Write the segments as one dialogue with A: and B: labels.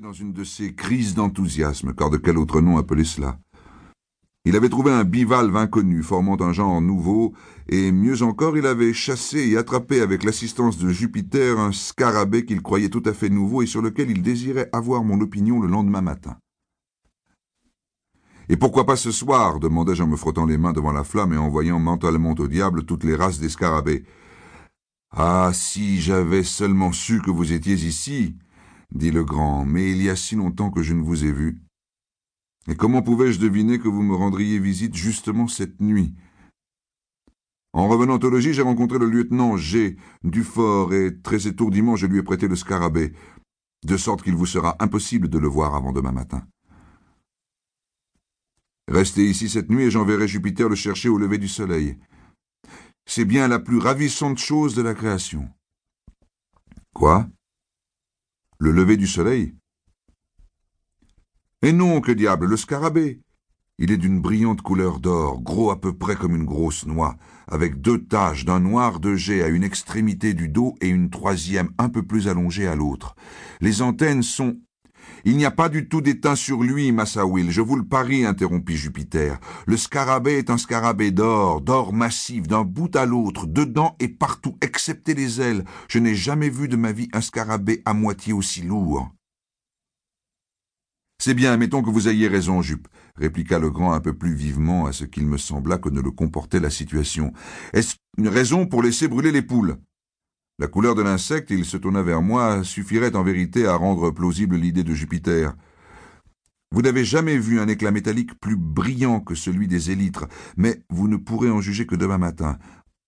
A: dans une de ces crises d'enthousiasme, car de quel autre nom appeler cela Il avait trouvé un bivalve inconnu, formant un genre nouveau, et mieux encore, il avait chassé et attrapé avec l'assistance de Jupiter un scarabée qu'il croyait tout à fait nouveau et sur lequel il désirait avoir mon opinion le lendemain matin. Et pourquoi pas ce soir? demandai-je en me frottant les mains devant la flamme et en voyant mentalement au diable toutes les races des scarabées. Ah, si j'avais seulement su que vous étiez ici, dit le grand, mais il y a si longtemps que je ne vous ai vu. Et comment pouvais-je deviner que vous me rendriez visite justement cette nuit? En revenant au logis, j'ai rencontré le lieutenant G. Dufort, et très étourdiment je lui ai prêté le scarabée, de sorte qu'il vous sera impossible de le voir avant demain matin. Restez ici cette nuit et j'enverrai Jupiter le chercher au lever du soleil. C'est bien la plus ravissante chose de la création. Quoi? Le lever du soleil Eh non, que diable, le scarabée Il est d'une brillante couleur d'or, gros à peu près comme une grosse noix, avec deux taches d'un noir de jet à une extrémité du dos et une troisième un peu plus allongée à l'autre. Les antennes sont il n'y a pas du tout d'étain sur lui, Will. je vous le parie, interrompit Jupiter. Le scarabée est un scarabée d'or, d'or massif, d'un bout à l'autre, dedans et partout, excepté les ailes. Je n'ai jamais vu de ma vie un scarabée à moitié aussi lourd. C'est bien, mettons que vous ayez raison, Jupe, répliqua le grand un peu plus vivement à ce qu'il me sembla que ne le comportait la situation. Est-ce une raison pour laisser brûler les poules? La couleur de l'insecte, il se tourna vers moi, suffirait en vérité à rendre plausible l'idée de Jupiter. Vous n'avez jamais vu un éclat métallique plus brillant que celui des élytres, mais vous ne pourrez en juger que demain matin.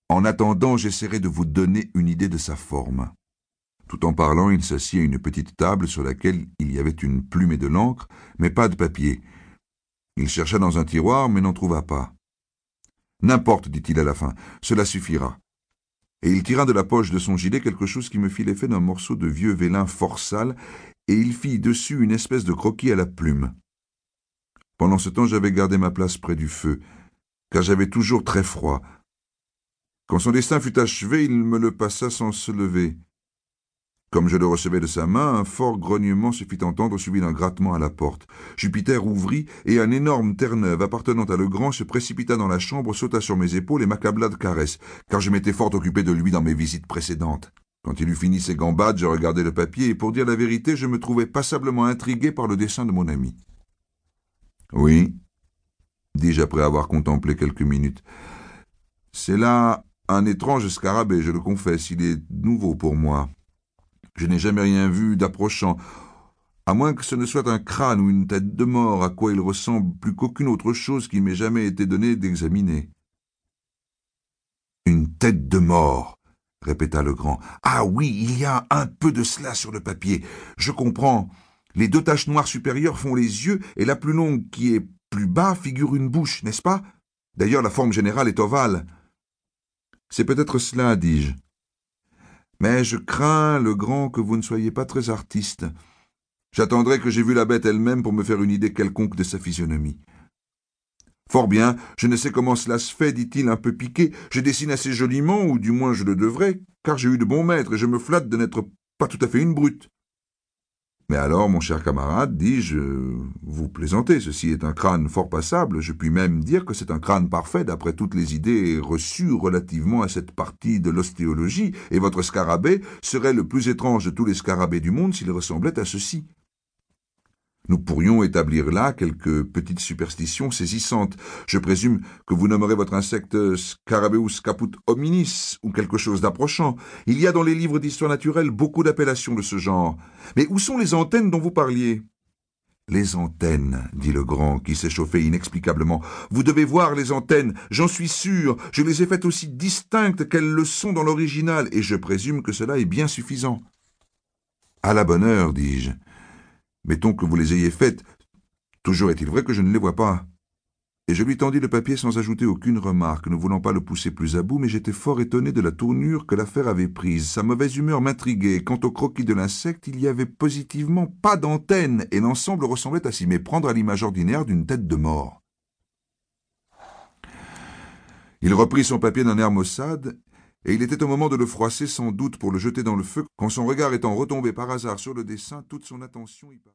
A: En attendant, j'essaierai de vous donner une idée de sa forme. Tout en parlant, il s'assit à une petite table sur laquelle il y avait une plume et de l'encre, mais pas de papier. Il chercha dans un tiroir, mais n'en trouva pas. N'importe, dit-il à la fin, cela suffira et il tira de la poche de son gilet quelque chose qui me fit l'effet d'un morceau de vieux vélin fort sale, et il fit dessus une espèce de croquis à la plume. Pendant ce temps, j'avais gardé ma place près du feu, car j'avais toujours très froid. Quand son destin fut achevé, il me le passa sans se lever. Comme je le recevais de sa main, un fort grognement se fit entendre suivi d'un grattement à la porte. Jupiter ouvrit, et un énorme Terre-Neuve appartenant à Legrand se précipita dans la chambre, sauta sur mes épaules et m'accabla de caresses, car je m'étais fort occupé de lui dans mes visites précédentes. Quand il eut fini ses gambades, je regardai le papier, et pour dire la vérité, je me trouvais passablement intrigué par le dessin de mon ami. Oui, dis-je après avoir contemplé quelques minutes. C'est là un étrange scarabée, je le confesse, il est nouveau pour moi. Je n'ai jamais rien vu d'approchant, à moins que ce ne soit un crâne ou une tête de mort, à quoi il ressemble plus qu'aucune autre chose qui m'ait jamais été donné d'examiner. Une tête de mort, répéta le grand. Ah oui, il y a un peu de cela sur le papier. Je comprends. Les deux taches noires supérieures font les yeux, et la plus longue, qui est plus bas, figure une bouche, n'est-ce pas? D'ailleurs, la forme générale est ovale. C'est peut-être cela, dis-je. Mais je crains, le grand, que vous ne soyez pas très artiste. J'attendrai que j'ai vu la bête elle-même pour me faire une idée quelconque de sa physionomie. Fort bien, je ne sais comment cela se fait, dit-il un peu piqué. Je dessine assez joliment, ou du moins je le devrais, car j'ai eu de bons maîtres et je me flatte de n'être pas tout à fait une brute. Mais alors, mon cher camarade, dis-je, vous plaisantez, ceci est un crâne fort passable, je puis même dire que c'est un crâne parfait d'après toutes les idées reçues relativement à cette partie de l'ostéologie, et votre scarabée serait le plus étrange de tous les scarabées du monde s'il ressemblait à ceci. Nous pourrions établir là quelques petites superstitions saisissantes. Je présume que vous nommerez votre insecte Scarabeus caput hominis ou quelque chose d'approchant. Il y a dans les livres d'histoire naturelle beaucoup d'appellations de ce genre. Mais où sont les antennes dont vous parliez? Les antennes, dit le grand, qui s'échauffait inexplicablement. Vous devez voir les antennes, j'en suis sûr. Je les ai faites aussi distinctes qu'elles le sont dans l'original, et je présume que cela est bien suffisant. À la bonne heure, dis-je. Mettons que vous les ayez faites. Toujours est-il vrai que je ne les vois pas. Et je lui tendis le papier sans ajouter aucune remarque, ne voulant pas le pousser plus à bout, mais j'étais fort étonné de la tournure que l'affaire avait prise. Sa mauvaise humeur m'intriguait. Quant au croquis de l'insecte, il y avait positivement pas d'antenne, et l'ensemble ressemblait à s'y méprendre à l'image ordinaire d'une tête de mort. Il reprit son papier d'un air maussade et il était au moment de le froisser sans doute pour le jeter dans le feu, quand son regard étant retombé par hasard sur le dessin, toute son attention y